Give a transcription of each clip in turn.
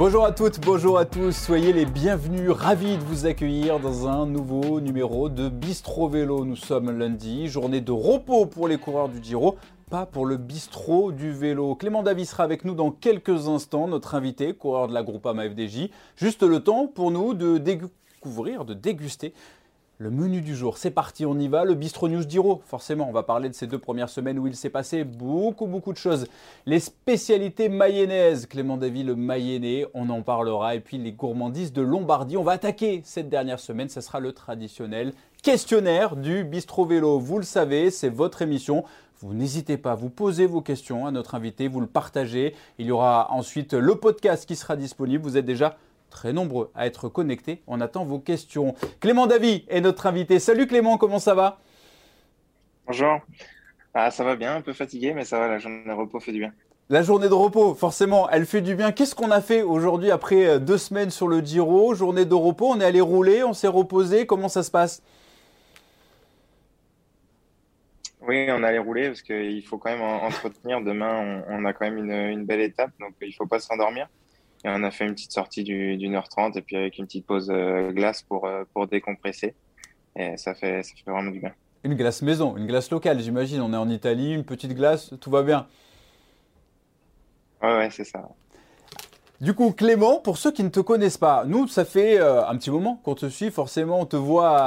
Bonjour à toutes, bonjour à tous, soyez les bienvenus, ravis de vous accueillir dans un nouveau numéro de Bistro Vélo. Nous sommes lundi, journée de repos pour les coureurs du Giro, pas pour le bistrot du vélo. Clément Davis sera avec nous dans quelques instants, notre invité, coureur de la Groupama FDJ. Juste le temps pour nous de découvrir, de déguster le menu du jour, c'est parti, on y va. Le Bistro News d'Iro, forcément, on va parler de ces deux premières semaines où il s'est passé beaucoup, beaucoup de choses. Les spécialités mayonnaises, Clément Davy, le mayennais, on en parlera. Et puis les gourmandises de Lombardie, on va attaquer cette dernière semaine. Ce sera le traditionnel questionnaire du Bistro Vélo. Vous le savez, c'est votre émission. Vous n'hésitez pas, vous posez vos questions à notre invité, vous le partagez. Il y aura ensuite le podcast qui sera disponible. Vous êtes déjà très nombreux à être connectés. On attend vos questions. Clément Davy est notre invité. Salut Clément, comment ça va? Bonjour. Ah, ça va bien, un peu fatigué, mais ça va, la journée de repos fait du bien. La journée de repos, forcément, elle fait du bien. Qu'est-ce qu'on a fait aujourd'hui après euh, deux semaines sur le Giro? Journée de repos, on est allé rouler, on s'est reposé. Comment ça se passe? Oui, on est allé rouler parce qu'il faut quand même entretenir. Demain, on, a quand même une, une belle étape, donc il ne faut pas s'endormir. Et on a fait une petite sortie d'une heure trente et puis avec une petite pause euh, glace pour, euh, pour décompresser. Et ça fait, ça fait vraiment du bien. Une glace maison, une glace locale, j'imagine. On est en Italie, une petite glace, tout va bien. Ouais, ouais, c'est ça. Du coup, Clément, pour ceux qui ne te connaissent pas, nous, ça fait euh, un petit moment qu'on te suit. Forcément, on te voit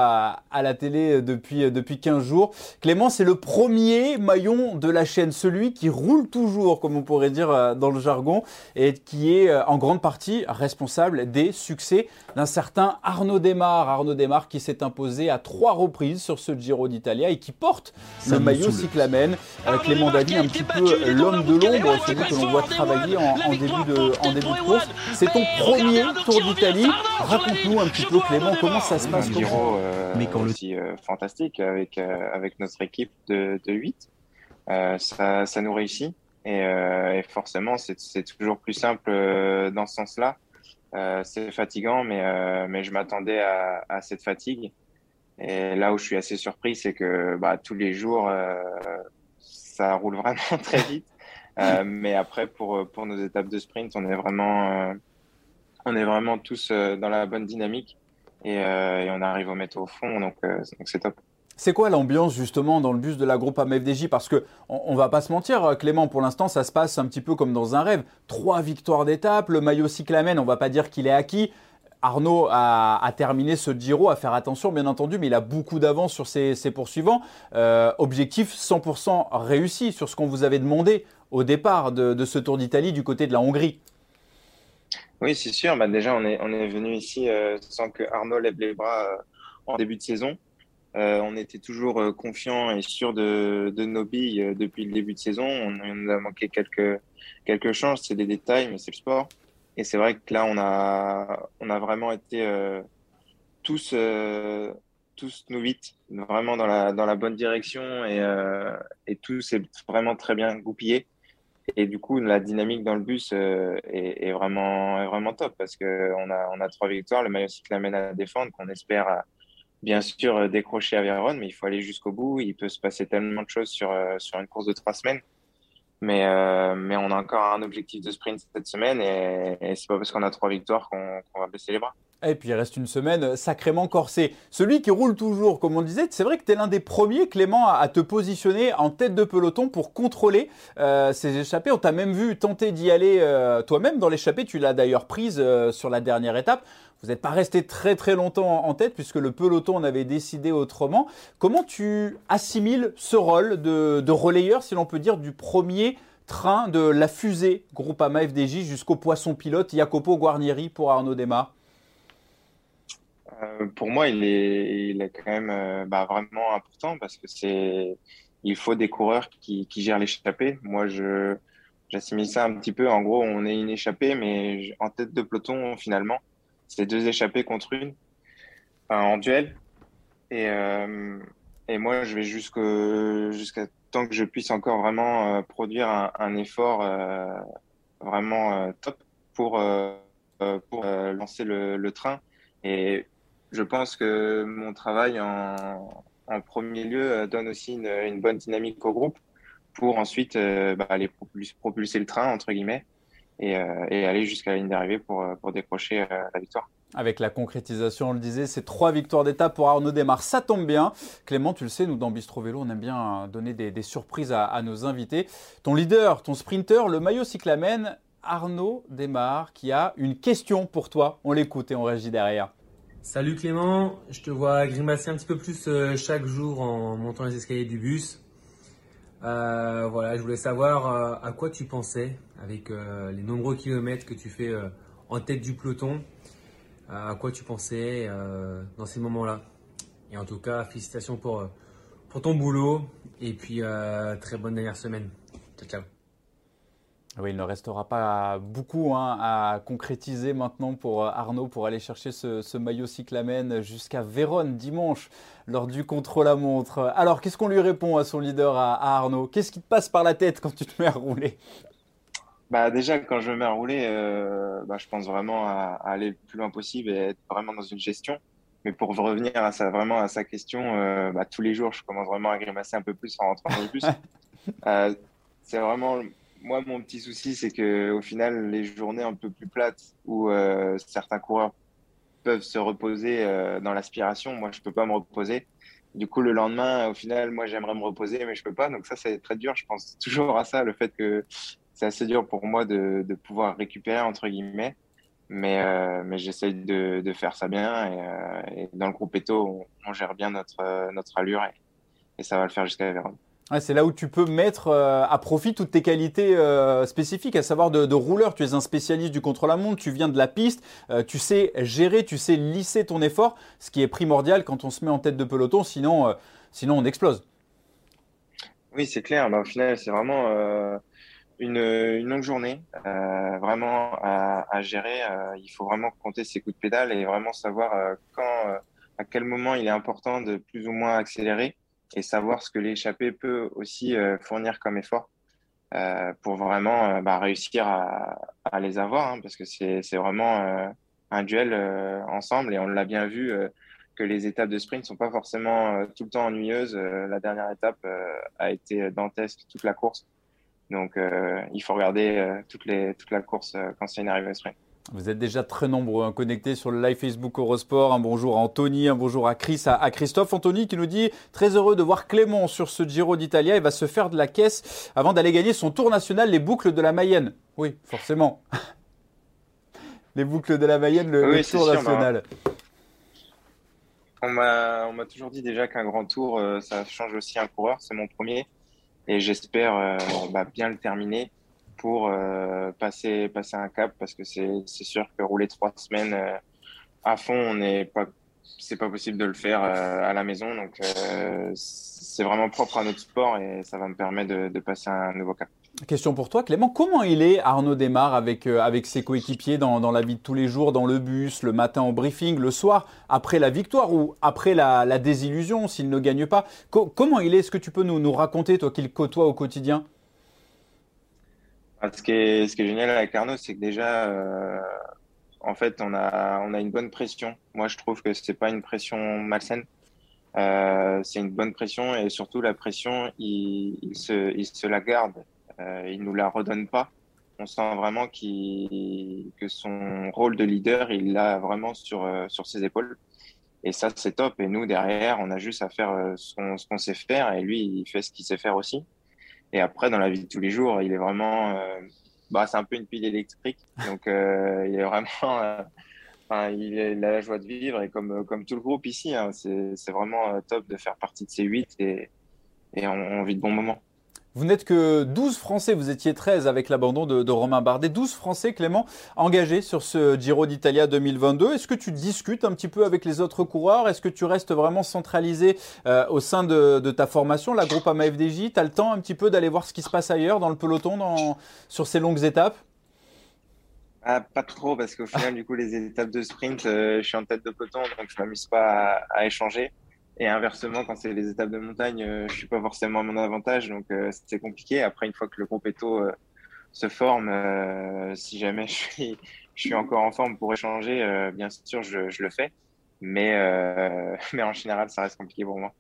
à, la télé depuis, depuis 15 jours. Clément, c'est le premier maillon de la chaîne, celui qui roule toujours, comme on pourrait dire euh, dans le jargon, et qui est euh, en grande partie responsable des succès d'un certain Arnaud Desmar. Arnaud Desmar qui s'est imposé à trois reprises sur ce Giro d'Italia et qui porte le maillot cyclamen. Clément David, un petit peu l'homme de l'ombre, celui que l'on voit travailler en, début de, en début de c'est ton premier Tour d'Italie. Raconte-nous un petit peu, Clément, comment ça se passe. Un Giro euh, Mais quand aussi euh, fantastique avec, euh, avec notre équipe de, de 8. ça, ça nous réussit. Et, et forcément, c'est toujours plus simple dans ce sens-là. c'est fatigant, mais, mais je m'attendais à, à, cette fatigue. Et là où je suis assez surpris, c'est que bah, tous les jours, ça roule vraiment très vite. Euh, mais après, pour, pour nos étapes de sprint, on est vraiment, euh, on est vraiment tous euh, dans la bonne dynamique et, on arrive au mettre au fond, donc c'est top. C'est quoi l'ambiance justement dans le bus de la groupe AMFDJ Parce que on, va pas se mentir, Clément, pour l'instant, ça se passe un petit peu comme dans un rêve. Trois victoires d'étape, le maillot cyclamen, on va pas dire qu'il est acquis. Arnaud a, terminé ce Giro, à faire attention bien entendu, mais il a beaucoup d'avance sur ses, poursuivants. objectif 100% réussi sur ce qu'on vous avait demandé au départ de, ce Tour d'Italie du côté de la Hongrie. Oui, c'est sûr. Bah, déjà, on est, venu ici euh, sans que Arnaud lève les bras euh, en début de saison. Euh, on était toujours confiants et sûrs de, nos billes depuis le début de saison. On, on a manqué quelques, quelques chances, c'est des détails, mais c'est le sport. Et c'est vrai que là, on a, vraiment été tous, tous nous huit vraiment dans la, dans la bonne direction et, et tout s'est vraiment très bien goupillé. Et du coup, la dynamique dans le bus euh, est, vraiment, vraiment top parce qu'on a, on a trois victoires. Le maillot cyclamen à défendre qu'on espère euh, bien sûr euh, décrocher à Vérone, mais il faut aller jusqu'au bout. Il peut se passer tellement de choses sur, sur une course de trois semaines. Mais, mais on a encore un objectif de sprint cette semaine et, et c'est pas parce qu'on a trois victoires qu'on va baisser les bras. Et puis il reste une semaine sacrément corsée. Celui qui roule toujours, comme on disait, c'est vrai que tu es l'un des premiers, Clément, à te positionner en tête de peloton pour contrôler euh, ces échappées. On t'a même vu tenter d'y aller euh, toi-même dans l'échappée. Tu l'as d'ailleurs prise euh, sur la dernière étape. Vous n'êtes pas resté très très longtemps en tête puisque le peloton en avait décidé autrement. Comment tu assimiles ce rôle de, relayeur, si l'on peut dire, du premier train de la fusée Groupama FDJ jusqu'au poisson pilote Jacopo Guarnieri pour Arnaud Demar euh, pour moi, il est, il est quand même euh, bah, vraiment important parce que c'est, il faut des coureurs qui, qui gèrent l'échappée. Moi, je, j'assimile ça un petit peu. En gros, on est une échappée, mais en tête de peloton, finalement, c'est deux échappées contre une en duel. Et, euh, et moi, je vais jusqu'à tant que je puisse encore vraiment produire un, un effort vraiment top pour, pour lancer le, le train. Et je pense que mon travail en, premier lieu euh, donne aussi une, bonne dynamique au groupe pour ensuite euh, bah, aller propulser, le train, entre guillemets. et, aller jusqu'à la ligne d'arrivée pour, pour décrocher la victoire. Avec la concrétisation, on le disait, c'est trois victoires d'étape pour Arnaud Desmar. Ça tombe bien. Clément, tu le sais, nous dans Bistro Vélo, on aime bien donner des, surprises à, nos invités. Ton leader, ton sprinter, le maillot cyclamen, Arnaud Desmar, qui a une question pour toi. On l'écoute et on réagit derrière. Salut Clément, je te vois grimacer un petit peu plus euh, chaque jour en montant les escaliers du bus. Euh, voilà, je voulais savoir euh, à quoi tu pensais avec les nombreux kilomètres que tu fais en tête du peloton. à quoi tu pensais dans ces moments-là? Et en tout cas, félicitations pour, pour ton boulot et puis très bonne dernière semaine. Ciao, ciao. Oui, il ne restera pas beaucoup hein, à concrétiser maintenant pour euh, Arnaud pour aller chercher ce, maillot cyclamen jusqu'à Vérone dimanche lors du contre-la-montre. Alors, qu'est-ce qu'on lui répond à son leader, à, Arnaud? Qu'est-ce qui te passe par la tête quand tu te mets à rouler? Bah déjà, quand je me mets à rouler, euh, bah, je pense vraiment à, aller le plus loin possible et être vraiment dans une gestion. Mais pour revenir à ça, vraiment à sa question, euh, bah, tous les jours, je commence vraiment à grimacer un peu plus en rentrant dans le bus. c'est vraiment moi, mon petit souci, c'est que au final, les journées un peu plus plates où euh, certains coureurs peuvent se reposer euh, dans l'aspiration, moi, je peux pas me reposer. Du coup, le lendemain, au final, moi, j'aimerais me reposer, mais je peux pas. Donc ça, c'est très dur. Je pense toujours à ça, le fait que c'est assez dur pour moi de, pouvoir récupérer entre guillemets. Mais, euh, mais j'essaye de, faire ça bien. Et, et dans le groupe Eto, on, gère bien notre, allure et, et ça va le faire jusqu'à Vérone c'est là où tu peux mettre euh, à profit toutes tes qualités euh, spécifiques, à savoir de, rouleur. Tu es un spécialiste du contre-la-montre, tu viens de la piste, euh, tu sais gérer, tu sais lisser ton effort, ce qui est primordial quand on se met en tête de peloton, sinon, on explose. Oui, c'est clair. Bah, au final, c'est vraiment une, longue journée, vraiment à, à gérer. il faut vraiment compter ses coups de pédale et vraiment savoir quand, à quel moment il est important de plus ou moins accélérer et savoir ce que l'échappée peut aussi euh, fournir comme effort euh, pour vraiment euh, bah, réussir à, les avoir, hein, parce que c'est vraiment un duel ensemble et on l'a bien vu que les étapes de sprint ne sont pas forcément tout le temps ennuyeuses. la dernière étape a été dantesque toute la course. Donc, il faut regarder toute la course quand c'est une arrivée sprint. Vous êtes déjà très nombreux hein, connectés sur le live Facebook Eurosport. Un bonjour à Anthony, un bonjour à Chris, à, Christophe. Anthony qui nous dit très heureux de voir Clément sur ce Giro d'Italia. Il va se faire de la caisse avant d'aller gagner son tour national, les boucles de la Mayenne. Oui, forcément. les boucles de la Mayenne, le, tour national. On m'a toujours dit déjà qu'un grand tour, euh, ça change aussi un coureur. C'est mon premier. Et j'espère euh, bah, bien le terminer pour euh, passer, passer un cap parce que c'est sûr que rouler trois semaines euh, à fond, on n'est pas pas possible de le faire euh, à la maison. Donc, c'est vraiment propre à notre sport et ça va me permettre de, passer un nouveau cap. Question pour toi, Clément. Comment il est, Arnaud Desmar, avec, avec ses coéquipiers dans, dans, la vie de tous les jours, dans le bus, le matin au briefing, le soir, après la victoire ou après la, la désillusion s'il ne gagne pas? Comment il est? Est-ce que tu peux nous, nous raconter, toi qui le côtoies au quotidien? Ce, qui est, ce qui est génial avec Arnaud, c'est que déjà, euh, en fait, on a, une bonne pression. Moi, je trouve que c'est pas une pression malsaine. Euh, c'est une bonne pression et surtout la pression, il, se, la garde. Euh, il nous la redonne pas. On sent vraiment qu que son rôle de leader, il l'a vraiment sur, ses épaules. Et ça, c'est top. Et nous, derrière, on a juste à faire ce qu'on sait faire. Et lui, il fait ce qu'il sait faire aussi. Et après, dans la vie de tous les jours, il est vraiment, euh, bah, c'est un peu une pile électrique. Donc, euh, il est vraiment, euh, il, a la joie de vivre et comme, comme tout le groupe ici, hein, c'est vraiment top de faire partie de ces huit et, et on vit de bons moments. Vous n'êtes que 12 Français, vous étiez 13 avec l'abandon de, Romain Bardet. 12 Français, Clément, engagés sur ce Giro d'Italia 2022. Est-ce que tu discutes un petit peu avec les autres coureurs? Est-ce que tu restes vraiment centralisé euh, au sein de, ta formation, la groupe AMA-FDJ Tu as le temps un petit peu d'aller voir ce qui se passe ailleurs dans le peloton, sur ces longues étapes? Ah, pas trop, parce qu'au final, du coup, les étapes de sprint, euh, je suis en tête de peloton, donc je m'amuse pas à échanger. Et inversement, quand c'est les étapes de montagne, euh, je suis pas forcément à mon avantage, donc euh, c'est compliqué. Après, une fois que le Eto euh, se forme, si jamais je suis, je suis encore en forme pour échanger, bien sûr, je, je, le fais. Mais, mais en général, ça reste compliqué pour moi.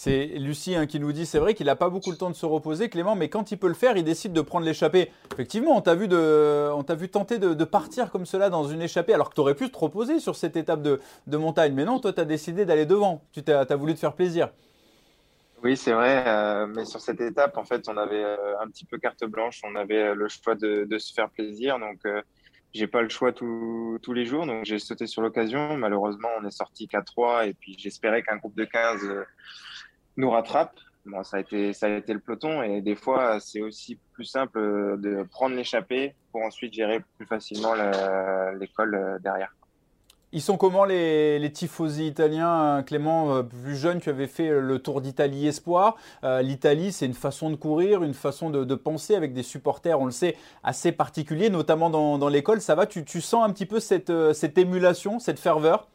C'est Lucie hein, qui nous dit, c'est vrai qu'il n'a pas beaucoup le temps de se reposer, Clément, mais quand il peut le faire, il décide de prendre l'échappée. Effectivement, on t'a vu, vu tenter de, partir comme cela dans une échappée, alors que tu aurais pu te reposer sur cette étape de, montagne. Mais non, toi, tu as décidé d'aller devant. Tu as, voulu te faire plaisir. Oui, c'est vrai. Euh, mais sur cette étape, en fait, on avait euh, un petit peu carte blanche. On avait le choix de, se faire plaisir. Donc, euh, j'ai pas le choix tous les jours. Donc, j'ai sauté sur l'occasion. Malheureusement, on est sorti qu'à 3. Et puis, j'espérais qu'un groupe de 15 nous rattrape. Ça a été, ça a été le peloton et des fois, c'est aussi plus simple de prendre l'échappée pour ensuite gérer plus facilement l'école euh, derrière. Ils sont comment les, les tifosi italiens, Clément, euh, plus jeune, tu avais fait le Tour d'Italie Espoir. Euh, L'Italie, c'est une façon de courir, une façon de, penser avec des supporters, on le sait, assez particuliers, notamment dans, l'école. Ça va, tu, sens un petit peu cette émulation, cette ferveur?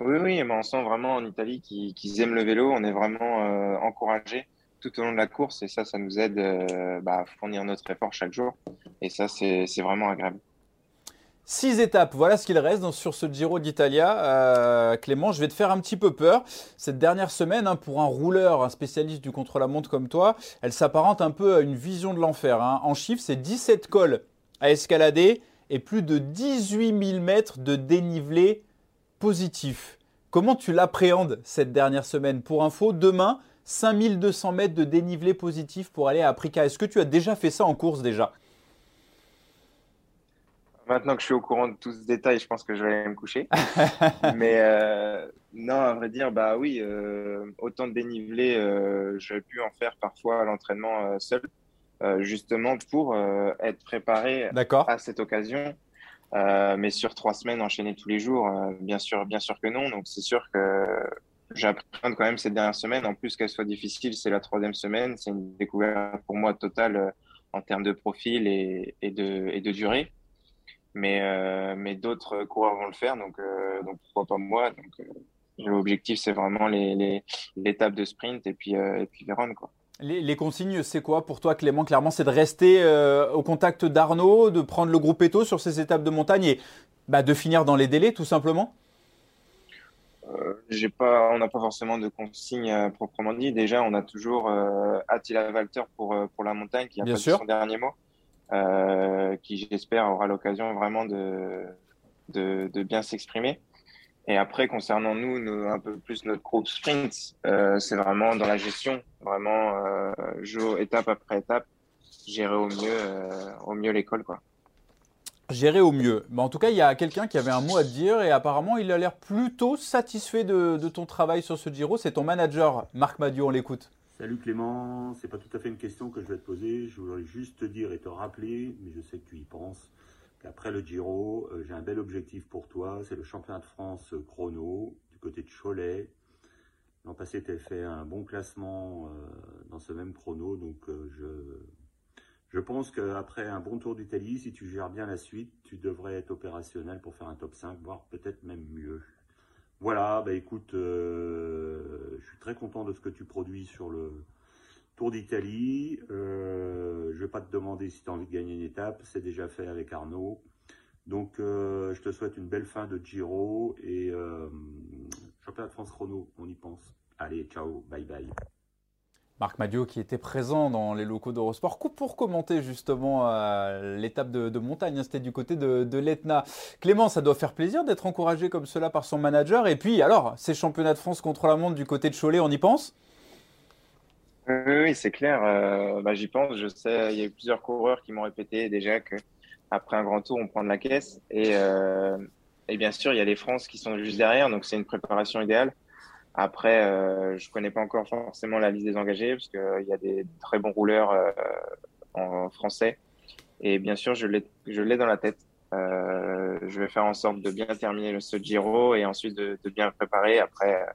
Oui, oui, mais on sent vraiment en Italie qu'ils aiment le vélo. On est vraiment euh, encouragés tout au long de la course et ça, ça nous aide euh, bah, à fournir notre effort chaque jour. Et ça, c'est vraiment agréable. Six étapes, voilà ce qu'il reste sur ce Giro d'Italia. Euh, Clément, je vais te faire un petit peu peur. Cette dernière semaine, hein, pour un rouleur, un spécialiste du contre-la-montre comme toi, elle s'apparente un peu à une vision de l'enfer. Hein. En chiffres, c'est 17 cols à escalader et plus de 18 000 mètres de dénivelé positif. Comment tu l'appréhendes cette dernière semaine? Pour info, demain, 5200 mètres de dénivelé positif pour aller à Africa. Est-ce que tu as déjà fait ça en course déjà? Maintenant que je suis au courant de tout ce détail, je pense que je vais aller me coucher. Mais euh, non, à vrai dire, bah oui, euh, autant de dénivelé, euh, j'aurais pu en faire parfois à l'entraînement seul, justement pour être préparé à cette occasion euh, mais sur trois semaines, enchaîner tous les jours, euh, bien sûr, bien sûr que non. Donc c'est sûr que j'apprends quand même cette dernière semaine. En plus qu'elle soit difficile, c'est la troisième semaine. C'est une découverte pour moi totale euh, en termes de profil et, et, de, et de durée. Mais, euh, mais d'autres coureurs vont le faire, donc, donc pourquoi pas moi? Donc l'objectif, c'est vraiment l'étape les, de sprint et puis, et puis quoi. Les, consignes, c'est quoi pour toi, Clément Clairement, c'est de rester euh, au contact d'Arnaud, de prendre le groupe Eto sur ces étapes de montagne et bah, de finir dans les délais, tout simplement? Euh, pas, on n'a pas forcément de consignes euh, proprement dit. Déjà, on a toujours Attila Walter pour, pour la montagne qui a Bien son dernier mot, qui j'espère aura l'occasion vraiment de, de bien s'exprimer. Et après, concernant nous, un peu plus notre groupe sprint, euh, c'est vraiment dans la gestion, vraiment euh, étape après étape, gérer au mieux, euh, au mieux l'école, quoi. Gérer au mieux. Mais en tout cas, il y a quelqu'un qui avait un mot à te dire et apparemment, il a l'air plutôt satisfait de, ton travail sur ce Giro. C'est ton manager, Marc Madiot, on l'écoute. Salut Clément, c'est pas tout à fait une question que je vais te poser. Je voudrais juste te dire et te rappeler, mais je sais que tu y penses, après le Giro, euh, j'ai un bel objectif pour toi, c'est le championnat de France euh, chrono du côté de Cholet. L'an passé, tu as fait un bon classement euh, dans ce même chrono, donc je, je pense qu'après un bon tour d'Italie, si tu gères bien la suite, tu devrais être opérationnel pour faire un top 5, voire peut-être même mieux. Voilà, bah écoute, je suis très content de ce que tu produis sur le, Tour d'Italie, euh, je vais pas te demander si tu as envie de gagner une étape, c'est déjà fait avec Arnaud. Donc euh, je te souhaite une belle fin de Giro et euh, championnat de France chrono, on y pense. Allez, ciao, bye bye. Marc Madio qui était présent dans les locaux d'Eurosport pour commenter justement l'étape de, montagne. Hein, c'était du côté de, de l'Etna. Clément, ça doit faire plaisir d'être encouragé comme cela par son manager. Et puis alors, ces championnats de France contre la montre du côté de Cholet, on y pense? Oui, c'est clair. Euh, bah, j'y pense. Je sais, il y a eu plusieurs coureurs qui m'ont répété déjà que après un grand tour, on prend de la caisse. Et, euh, bien sûr, il y a les France qui sont juste derrière, donc c'est une préparation idéale. Après, euh, je connais pas encore forcément la liste des engagés parce qu'il y a des très bons rouleurs en français. Et bien sûr, je l'ai, dans la tête. Je vais faire en sorte de bien terminer ce Giro et ensuite de, bien préparer. Après,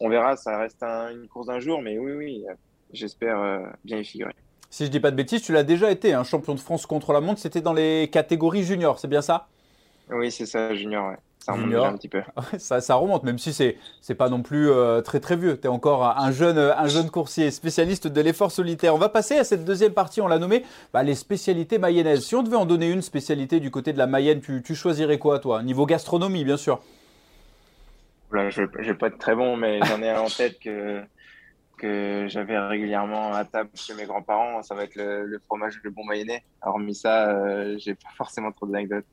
on verra. Ça reste une course d'un jour, mais oui, oui, j'espère euh, bien y figurer. Si je dis pas de bêtises, tu l'as déjà été, un hein, champion de France contre la montre, c'était dans les catégories juniors, c'est bien ça? Oui, c'est ça, junior, ouais. Ça remonte un petit peu. ça, remonte, même si c'est n'est pas non plus euh, très très vieux. Tu es encore un jeune, un jeune coursier, spécialiste de l'effort solitaire. On va passer à cette deuxième partie, on l'a nommé bah, les spécialités mayennaises. Si on devait en donner une spécialité du côté de la Mayenne, tu, tu choisirais quoi toi? Niveau gastronomie, bien sûr. je ne vais pas être très bon, mais j'en ai en tête que, que j'avais régulièrement à table chez mes grands-parents. Ça va être le, fromage de bon mayonnaise. Hormis ça, euh, j'ai pas forcément trop d'anecdotes.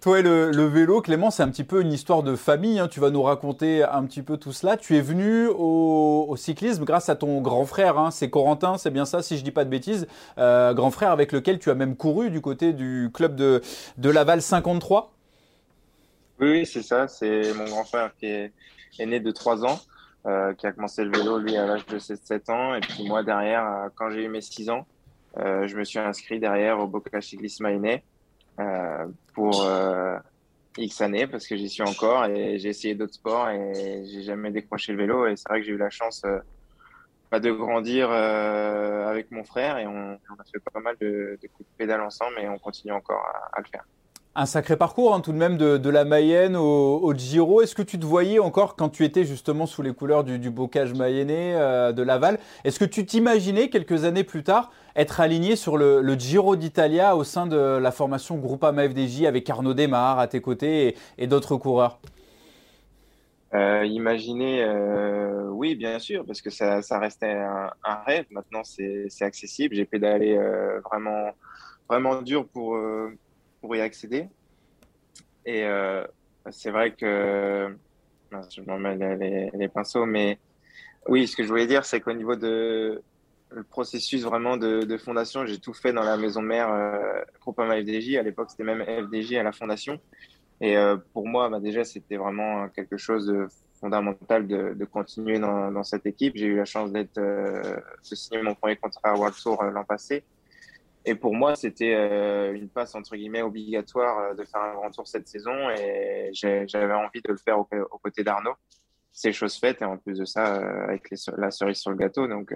Toi et le, vélo, Clément, c'est un petit peu une histoire de famille. Hein. Tu vas nous raconter un petit peu tout cela. Tu es venu au, cyclisme grâce à ton grand frère. Hein. C'est Corentin, c'est bien ça, si je dis pas de bêtises. Euh, grand frère avec lequel tu as même couru du côté du club de, de Laval 53. Oui, c'est ça. C'est mon grand frère qui est, né de 3 ans, euh, qui a commencé le vélo, lui, à l'âge de 7 ans. Et puis moi, derrière, euh, quand j'ai eu mes 6 ans, je me suis inscrit derrière au Bocage Cyclisme Mainé euh, pour euh, X années parce que j'y suis encore et j'ai essayé d'autres sports et j'ai jamais décroché le vélo et c'est vrai que j'ai eu la chance euh, de grandir avec mon frère et on, a fait pas mal de, coups de pédale ensemble et on continue encore à le faire un sacré parcours hein, tout de même de, la Mayenne au, Giro. Est-ce que tu te voyais encore quand tu étais justement sous les couleurs du, bocage mayennais euh, de Laval? Est-ce que tu t'imaginais quelques années plus tard être aligné sur le, Giro d'Italia au sein de la formation Groupama FDJ avec Arnaud Desmar à tes côtés et, d'autres coureurs? Euh, euh, oui, bien sûr, parce que ça, restait un, rêve. Maintenant, c'est accessible. J'ai pédalé vraiment, vraiment dur pour, pour y accéder. Et euh, c'est vrai que je m'en mets les, pinceaux, mais oui, ce que je voulais dire, c'est qu'au niveau de le processus vraiment de, fondation, j'ai tout fait dans la maison mère euh, Groupama FDJ. À l'époque, c'était même FDJ à la fondation. Et euh, pour moi, bah, déjà, c'était vraiment quelque chose de fondamental de, continuer dans, cette équipe. J'ai eu la chance d'être euh, de signer mon premier contrat à World l'an passé. Et pour moi, c'était euh, une passe entre guillemets obligatoire euh, de faire un grand tour cette saison et j'avais envie de le faire aux, côtés d'Arnaud. C'est chose faite et en plus de ça, euh, avec la cerise sur le gâteau, donc,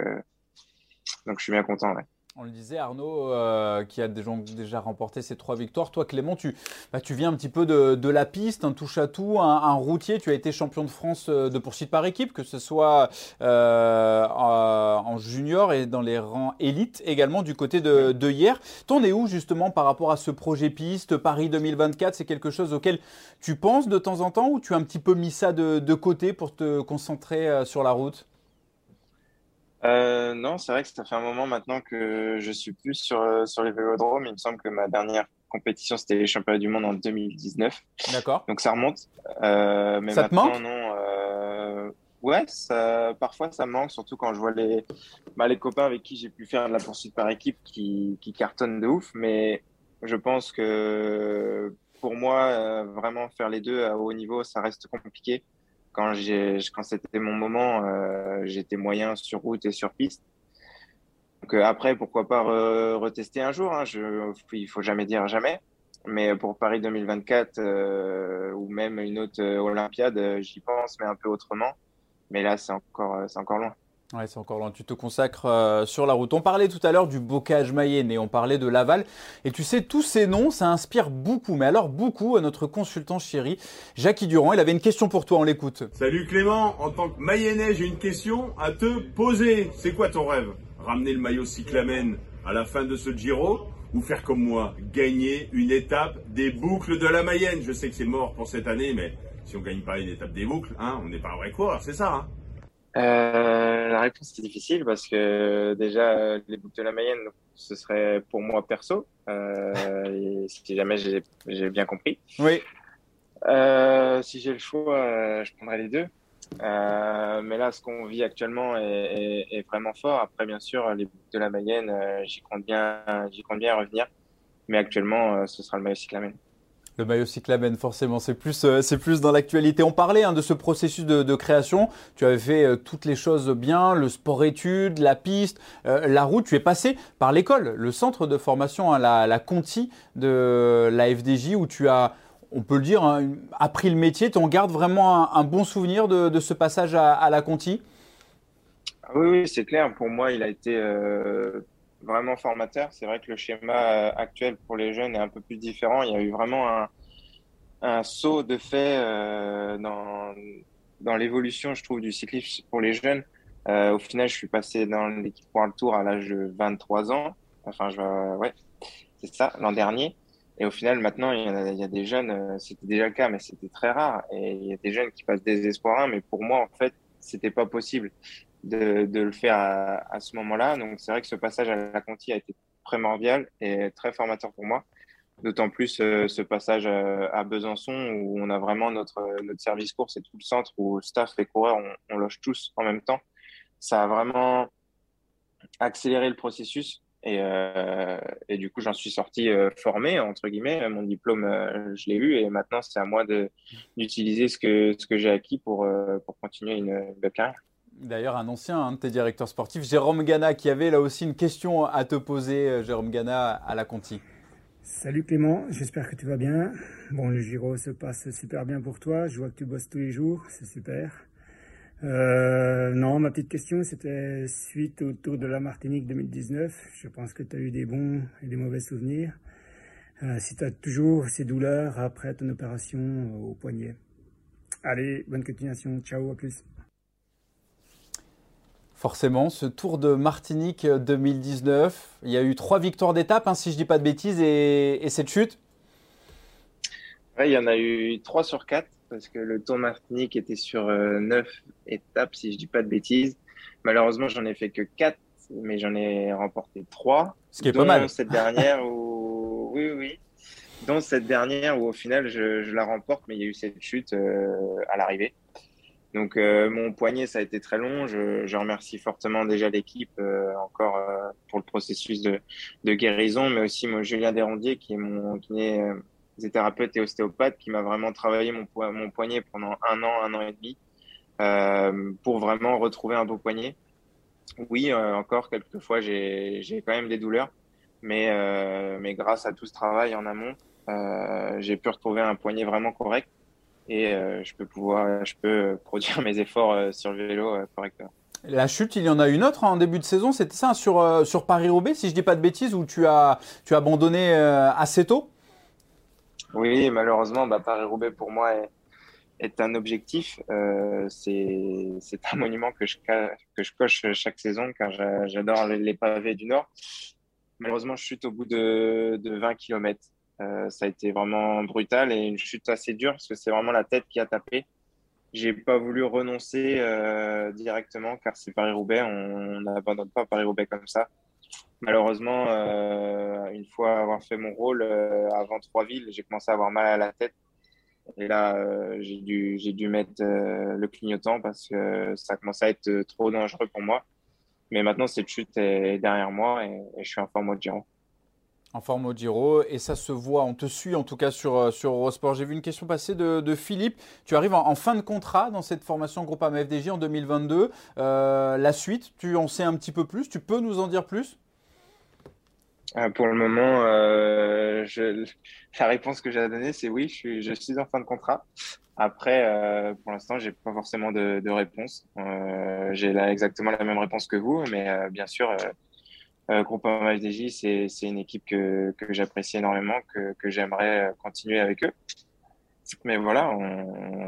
donc je suis bien content. Ouais. On le disait, Arnaud, euh, qui a déjà remporté ses trois victoires. Toi, Clément, tu, bah, tu viens un petit peu de, la piste, un touche-à-tout, un, routier. Tu as été champion de France euh, de poursuite par équipe, que ce soit euh, en junior et dans les rangs élites également du côté de, hier. T'en es où justement par rapport à ce projet piste Paris 2024 C'est quelque chose auquel tu penses de temps en temps ou tu as un petit peu mis ça de côté pour te concentrer sur la route? Euh, non, c'est vrai que ça fait un moment maintenant que je suis plus sur, euh, sur les vélodromes. Il me semble que ma dernière compétition, c'était les championnats du monde en 2019. D'accord. Donc ça remonte. Euh, mais ça te manque? non. Euh, ouais, ça, parfois ça manque, surtout quand je vois les, bah, les copains avec qui j'ai pu faire de la poursuite par équipe qui, qui cartonnent de ouf. Mais je pense que pour moi, vraiment faire les deux à haut niveau, ça reste compliqué quand, quand c'était mon moment, euh, j'étais moyen sur route et sur piste. Donc euh, après, pourquoi pas retester un jour. Hein, je, il faut jamais dire jamais. Mais pour Paris 2024 euh, ou même une autre Olympiade, j'y pense, mais un peu autrement. Mais là, c'est encore, encore loin. Ouais, c'est encore loin. Tu te consacres euh, sur la route. On parlait tout à l'heure du bocage Mayenne et on parlait de Laval. Et tu sais, tous ces noms, ça inspire beaucoup, mais alors beaucoup à notre consultant chéri, Jackie Durand. Il avait une question pour toi, on l'écoute. Salut Clément, en tant que Mayennais, j'ai une question à te poser. C'est quoi ton rêve? Ramener le maillot cyclamen à la fin de ce Giro ou faire comme moi, gagner une étape des boucles de la Mayenne? Je sais que c'est mort pour cette année, mais si on gagne pas une étape des boucles, hein, on n'est pas un vrai coureur, c'est ça hein? Euh, la réponse est difficile parce que déjà les boucles de la Mayenne, ce serait pour moi perso, euh, si jamais j'ai bien compris. Oui. Euh, si j'ai le choix, je prendrais les deux. Euh, mais là, ce qu'on vit actuellement est, est, est, vraiment fort. Après, bien sûr, les boucles de la Mayenne, euh, j'y compte bien, j'y compte bien revenir. Mais actuellement, ce sera le maillot cyclamen. Le maillot cyclamen, forcément, c'est plus, euh, c'est plus dans l'actualité. On parlait hein, de ce processus de, création. Tu avais fait euh, toutes les choses bien, le sport-études, la piste, euh, la route. Tu es passé par l'école, le centre de formation, hein, la, Conti de la FDJ, où tu as, on peut le dire, hein, appris le métier. Tu en gardes vraiment un, bon souvenir de, ce passage à, la Conti? Ah Oui, oui c'est clair. Pour moi, il a été vraiment formateur. C'est vrai que le schéma euh, actuel pour les jeunes est un peu plus différent. Il y a eu vraiment un, saut de fait euh, dans, l'évolution, je trouve, du cyclisme pour les jeunes. Euh, au final, je suis passé dans l'équipe World Tour à l'âge de 23 ans. Enfin, je, ouais, c'est ça, l'an dernier. Et au final, maintenant, il y, a, des jeunes, euh, c'était déjà le cas, mais c'était très rare. Et il y a des jeunes qui passent des espoirs 1, mais pour moi, en fait, c'était pas possible de, le faire à, ce moment-là. Donc, c'est vrai que ce passage à la Conti a été primordial et très formateur pour moi. D'autant plus euh, ce passage euh, à Besançon où on a vraiment notre, notre service course et tout le centre où staff et coureurs, on, loge tous en même temps. Ça a vraiment accéléré le processus et, euh, et du coup, j'en suis sorti formé, entre guillemets. Mon diplôme, je l'ai eu et maintenant, c'est à moi d'utiliser ce que, ce que j'ai acquis pour, pour continuer une belle carrière. D'ailleurs, un ancien de tes directeurs sportifs, Jérôme Gana, qui avait là aussi une question à te poser, Jérôme Gana, à la Conti. Salut Clément, j'espère que tu vas bien. Bon, le Giro se passe super bien pour toi. Je vois que tu bosses tous les jours, c'est super. Euh, non, ma petite question, c'était suite au Tour de la Martinique 2019. Je pense que tu as eu des bons et des mauvais souvenirs. Euh, si tu as toujours ces douleurs après ton opération au poignet. Allez, bonne continuation. Ciao, à plus. Forcément, ce Tour de Martinique 2019, il y a eu trois victoires d'étape, hein, si je dis pas de bêtises, et, et cette chute? Ouais, il y en a eu trois sur quatre parce que le Tour Martinique était sur euh, neuf étapes, si je dis pas de bêtises. Malheureusement, j'en ai fait que quatre, mais j'en ai remporté trois. Ce qui est pas mal. Cette dernière où, oui, oui, dont cette dernière où au final je, je la remporte, mais il y a eu cette chute euh, à l'arrivée. Donc euh, mon poignet, ça a été très long. Je, remercie fortement déjà l'équipe euh, encore euh, pour le processus de, guérison, mais aussi mon Julien Desrondiers qui est mon thérapeute et ostéopathe qui m'a vraiment travaillé mon, po mon poignet pendant un an, un an et demi, pour vraiment retrouver un beau poignet. Oui, encore quelques fois, j'ai quand même des douleurs, mais, mais grâce à tout ce travail en amont, j'ai pu retrouver un poignet vraiment correct et euh, je peux pouvoir, je peux produire mes efforts sur le vélo correctement. La chute, il y en a une autre en début de saison, c'était ça sur, sur Paris-Roubaix, si je dis pas de bêtises, où tu as, tu as abandonné assez tôt? Oui, malheureusement, bah, Paris-Roubaix pour moi est, est un objectif. Euh, c'est un monument que je, que je coche chaque saison car j'adore les pavés du Nord. Malheureusement, je chute au bout de, de 20 km. Euh, ça a été vraiment brutal et une chute assez dure parce que c'est vraiment la tête qui a tapé. J'ai pas voulu renoncer euh, directement car c'est Paris-Roubaix. On n'abandonne pas Paris-Roubaix comme ça malheureusement, euh, une fois avoir fait mon rôle avant trois villes, j'ai commencé à avoir mal à la tête. Et là, j'ai dû, mettre le clignotant parce que ça commençait à être trop dangereux pour moi. Mais maintenant, cette chute est derrière moi et, et je suis en forme au Giro. En forme au Giro, et ça se voit, on te suit en tout cas sur, sur Eurosport. J'ai vu une question passer de, Philippe. Tu arrives en, fin de contrat dans cette formation Groupama FDJ en 2022. Euh, la suite, tu en sais un petit peu plus? Tu peux nous en dire plus? Euh, pour le moment, euh, la réponse que j'ai à donner, c'est oui, je suis, en fin de contrat. Après, euh, pour l'instant, j'ai pas forcément de, de réponse. Euh, j'ai exactement la même réponse que vous, mais euh, bien sûr, euh, Groupama FDJ, c'est, c'est une équipe que, que j'apprécie énormément, que, que j'aimerais continuer avec eux. Mais voilà,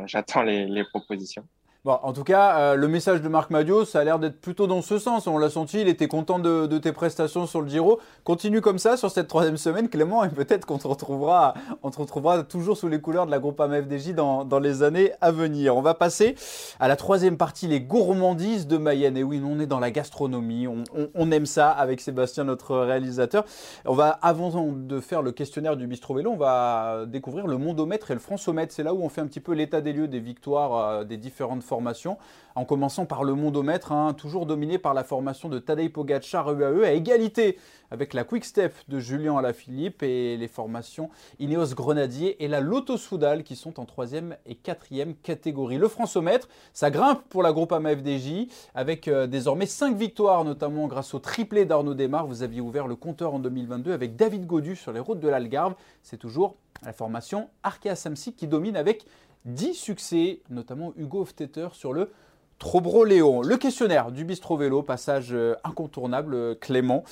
j'attends les, les propositions. Bon, en tout cas, euh, le message de Marc Madio, ça a l'air d'être plutôt dans ce sens. On l'a senti, il était content de, tes prestations sur le Giro. Continue comme ça sur cette troisième semaine, Clément, et peut-être qu'on te retrouvera, on te retrouvera toujours sous les couleurs de la Groupama FDJ dans, les années à venir. On va passer à la troisième partie, les gourmandises de Mayenne. Et oui, on est dans la gastronomie, on, aime ça avec Sébastien, notre réalisateur. On va, avant de faire le questionnaire du Bistro Vélo, on va découvrir le mondomètre et le francomètre. C'est là où on fait un petit peu l'état des lieux des victoires euh, des différentes formation, en commençant par le mondomètre, hein, toujours dominé par la formation de Tadej Pogacar UAE, à égalité avec la Quick Step de Julien Alaphilippe et les formations Ineos Grenadier et la Lotto Soudal qui sont en troisième et quatrième catégorie. Le Francomètre, ça grimpe pour la groupe AMFDJ avec euh, désormais 5 victoires, notamment grâce au triplé d'Arnaud Desmar. Vous aviez ouvert le compteur en 2022 avec David Godu sur les routes de l'Algarve. C'est toujours la formation Arkea Samsic qui domine avec 10 succès, notamment Hugo Hoftetter sur le Trobro Léon. Le questionnaire du Bistro Vélo, passage euh, incontournable, Clément.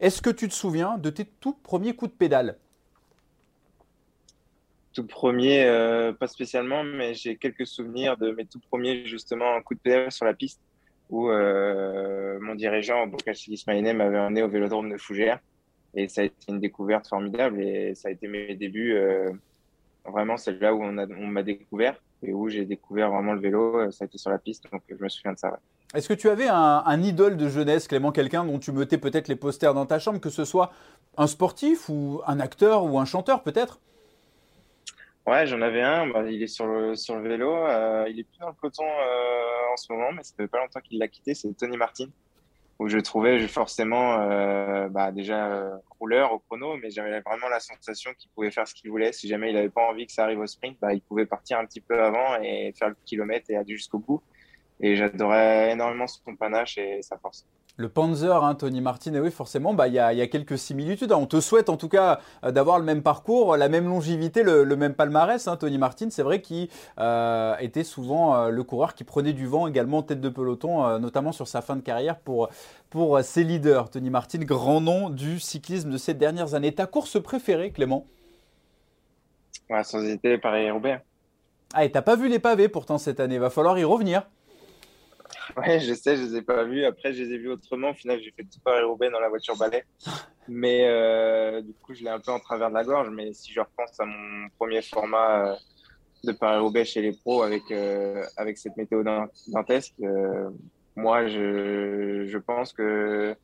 Est-ce que tu te souviens de tes tout premiers coups de pédale? Tout premier, euh, pas spécialement, mais j'ai quelques souvenirs de mes tout premiers, justement, coups de pédale sur la piste où euh, mon dirigeant, Bokachil Ismaïne, m'avait emmené au vélodrome de Fougères. Et ça a été une découverte formidable et ça a été mes débuts. Vraiment, c'est là où on m'a découvert et où j'ai découvert vraiment le vélo. Ça a été sur la piste, donc je me souviens de ça. Est-ce que tu avais un, idole de jeunesse, Clément, quelqu'un dont tu mettais peut-être les posters dans ta chambre, que ce soit un sportif ou un acteur ou un chanteur peut-être? Ouais, j'en avais un. Bah, il est sur le, sur le vélo. Euh, il est plus dans le coton euh, en ce moment, mais ça fait pas longtemps qu'il l'a quitté. C'est Tony Martin, où je trouvais forcément euh, bah, déjà rouleur au chrono, mais j'avais vraiment la sensation qu'il pouvait faire ce qu'il voulait. Si jamais il avait pas envie que ça arrive au sprint, bah, il pouvait partir un petit peu avant et faire le kilomètre et aller jusqu'au bout. Et j'adorais énormément son panache et sa force. Le Panzer, hein, Tony Martin, et oui, forcément, bah, il y, a, quelques similitudes. On te souhaite en tout cas euh, d'avoir le même parcours, la même longévité, le, même palmarès. Hein, Tony Martin, c'est vrai qu'il euh, était souvent euh, le coureur qui prenait du vent également en tête de peloton, notamment sur sa fin de carrière pour, pour ses leaders. Tony Martin, grand nom du cyclisme de ces dernières années. Ta course préférée, Clément? Ouais, Sans hésiter, Paris-Roubaix. Ah, et t'as pas vu les pavés pourtant cette année, va falloir y revenir. Ouais, je sais, je les ai pas vus. Après, je les ai vus autrement. Au final, j'ai fait tout Paris-Roubaix dans la voiture balai. Mais euh, du coup, je l'ai un peu en travers de la gorge. Mais si je repense à mon premier format euh, de Paris-Roubaix chez les pros avec, euh, avec cette météo dantesque, moi, je, je pense que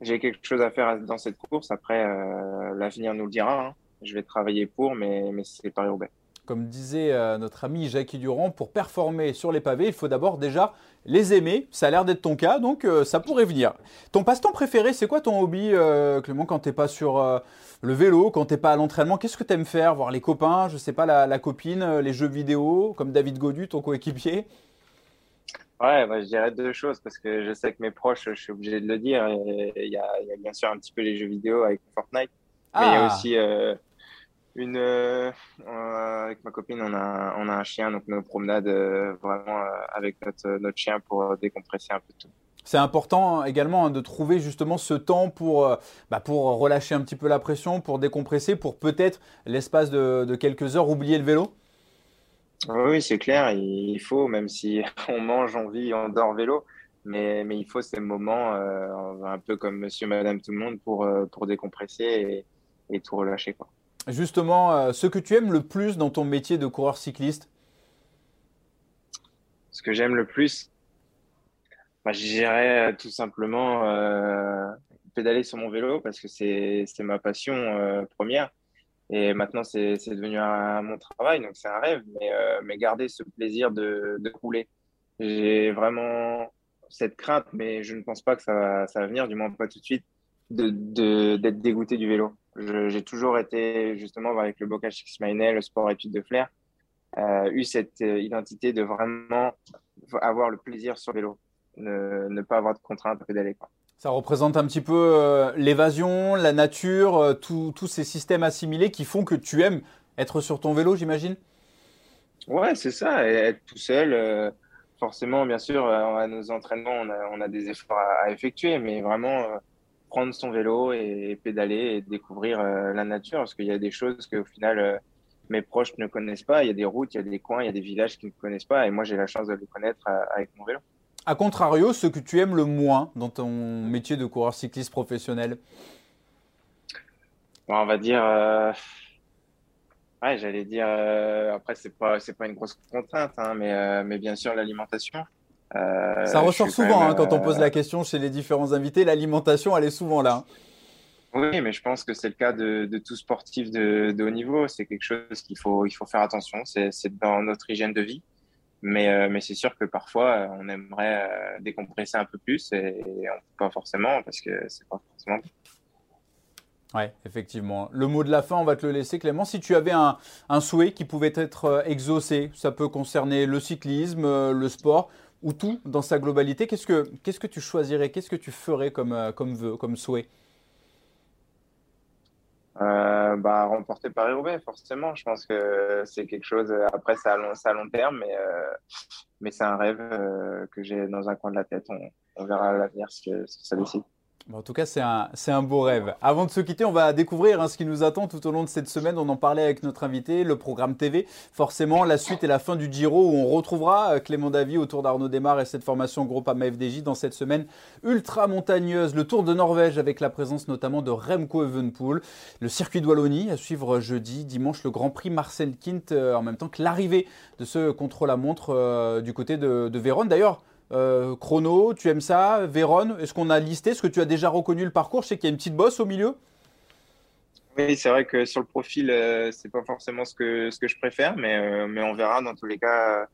j'ai quelque chose à faire dans cette course. Après, l'avenir nous le dira. Hein. Je vais travailler pour, mais, mais c'est Paris-Roubaix. Comme disait euh, notre ami Jackie Durand, pour performer sur les pavés, il faut d'abord déjà les aimer. Ça a l'air d'être ton cas, donc euh, ça pourrait venir. Ton passe-temps préféré, c'est quoi ton hobby, euh, Clément, quand tu n'es pas sur le vélo, quand tu n'es pas à l'entraînement? Qu'est-ce que tu aimes faire? Voir les copains, je sais pas, la, copine, les jeux vidéo, comme David Godu, ton coéquipier? Ouais, bah, je dirais deux choses parce que je sais que mes proches, je suis obligé de le dire. Il y, a, bien sûr un petit peu les jeux vidéo avec Fortnite, mais il y a ah. aussi une euh, euh, avec ma copine on a on a un chien donc nos promenades euh, vraiment avec notre notre chien pour décompresser un peu tout. C'est important également hein, de trouver justement ce temps pour, bah, pour relâcher un petit peu la pression, pour décompresser, pour peut-être l'espace de, de, quelques heures oublier le vélo. Oui, c'est clair, il faut, même si on mange, on vit, on dort vélo, mais, mais il faut ces moments un peu comme monsieur, madame, tout le monde pour, pour décompresser et, et tout relâcher. Quoi justement euh, ce que tu aimes le plus dans ton métier de coureur cycliste? Ce que j'aime le plus, bah, je dirais euh, tout simplement euh, pédaler sur mon vélo parce que c'est ma passion première. Et maintenant, c'est devenu un, mon travail, donc c'est un rêve, mais, mais, garder ce plaisir de, de rouler. J'ai vraiment cette crainte, mais je ne pense pas que ça va, ça va venir, du moins pas tout de suite, d'être de, d'être dégoûté du vélo. J'ai toujours été, justement, avec le bocage Six le sport études de flair, euh, eu cette euh, identité de vraiment avoir le plaisir sur le vélo, ne, ne pas avoir de contraintes à pédaler. Quoi. Ça représente un petit peu euh, l'évasion, la nature, euh, tous ces systèmes assimilés qui font que tu aimes être sur ton vélo, j'imagine? Ouais, c'est ça, être tout seul. forcément, bien sûr, à nos entraînements, on a, on a des efforts à, à effectuer, mais vraiment prendre son vélo et pédaler et découvrir euh, la nature parce qu'il y a des choses qu'au final euh, mes proches ne connaissent pas. Il y a des routes, il y a des coins, il y a des villages qu'ils ne connaissent pas et moi j'ai la chance de les connaître euh, avec mon vélo. A contrario, ce que tu aimes le moins dans ton métier de coureur cycliste professionnel? On va dire. Ouais, j'allais dire. Après, c'est pas, c'est pas une grosse contrainte, hein, mais, mais bien sûr l'alimentation. Euh, ça ressort souvent hein, quand on pose la euh, question chez les différents invités. L'alimentation, elle est souvent là. Oui, mais je pense que c'est le cas de, tout sportif de, haut niveau. C'est quelque chose qu'il faut, il faut faire attention. C'est dans notre hygiène de vie. Mais, euh, mais c'est sûr que parfois, on aimerait décompresser un peu plus et, on peut pas forcément parce que c'est pas forcément. Oui, effectivement. Le mot de la fin, on va te le laisser, Clément. Si tu avais un, un souhait qui pouvait être exaucé, ça peut concerner le cyclisme, le sport, ou tout dans sa globalité, qu'est-ce que, qu'est-ce que tu choisirais Qu'est-ce que tu ferais comme, euh, comme vœu, comme souhait? Euh, bah, remporter Paris-Roubaix, forcément. Je pense que c'est quelque chose. Après, c'est à long, à long terme, mais, euh, mais c'est un rêve que j'ai dans un coin de la tête. On, verra à l'avenir ce que, ça décide. En tout cas, c'est un, beau rêve. Avant de se quitter, on va découvrir hein, ce qui nous attend tout au long de cette semaine. On en parlait avec notre invité, le programme TV. Forcément, la suite et la fin du Giro où on retrouvera euh, Clément Davy autour d'Arnaud Desmar et cette formation Groupama FDJ dans cette semaine ultra montagneuse. Le Tour de Norvège avec la présence notamment de Remco Evenpool. Le circuit de Wallonie à suivre jeudi, dimanche, le Grand Prix Marcel Kint euh, en même temps que l'arrivée de ce contrôle-à-montre euh, du côté de, de Vérone. D'ailleurs, euh, chrono, tu aimes ça? Véron, est-ce qu'on a listé? Est-ce que tu as déjà reconnu le parcours? Je sais qu'il y a une petite bosse au milieu. Oui, c'est vrai que sur le profil, euh, c'est pas forcément ce que, ce que je préfère, mais, euh, mais on verra. Dans tous les cas,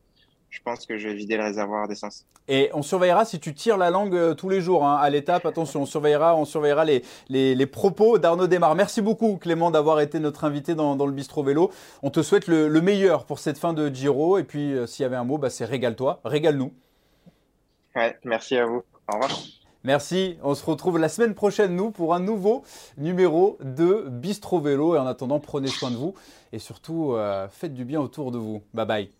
je pense que je vais vider le réservoir d'essence. Et on surveillera si tu tires la langue tous les jours hein, à l'étape. Attention, on surveillera, on surveillera les, les, propos d'Arnaud Desmar. Merci beaucoup Clément d'avoir été notre invité dans, le Bistro Vélo. On te souhaite le, meilleur pour cette fin de Giro. Et puis s'il y avait un mot, bah, c'est régale-toi, régale-nous merci à vous. Au revoir. Merci. On se retrouve la semaine prochaine, nous, pour un nouveau numéro de Bistro Vélo. Et en attendant, prenez soin de vous et surtout, euh, faites du bien autour de vous. Bye bye.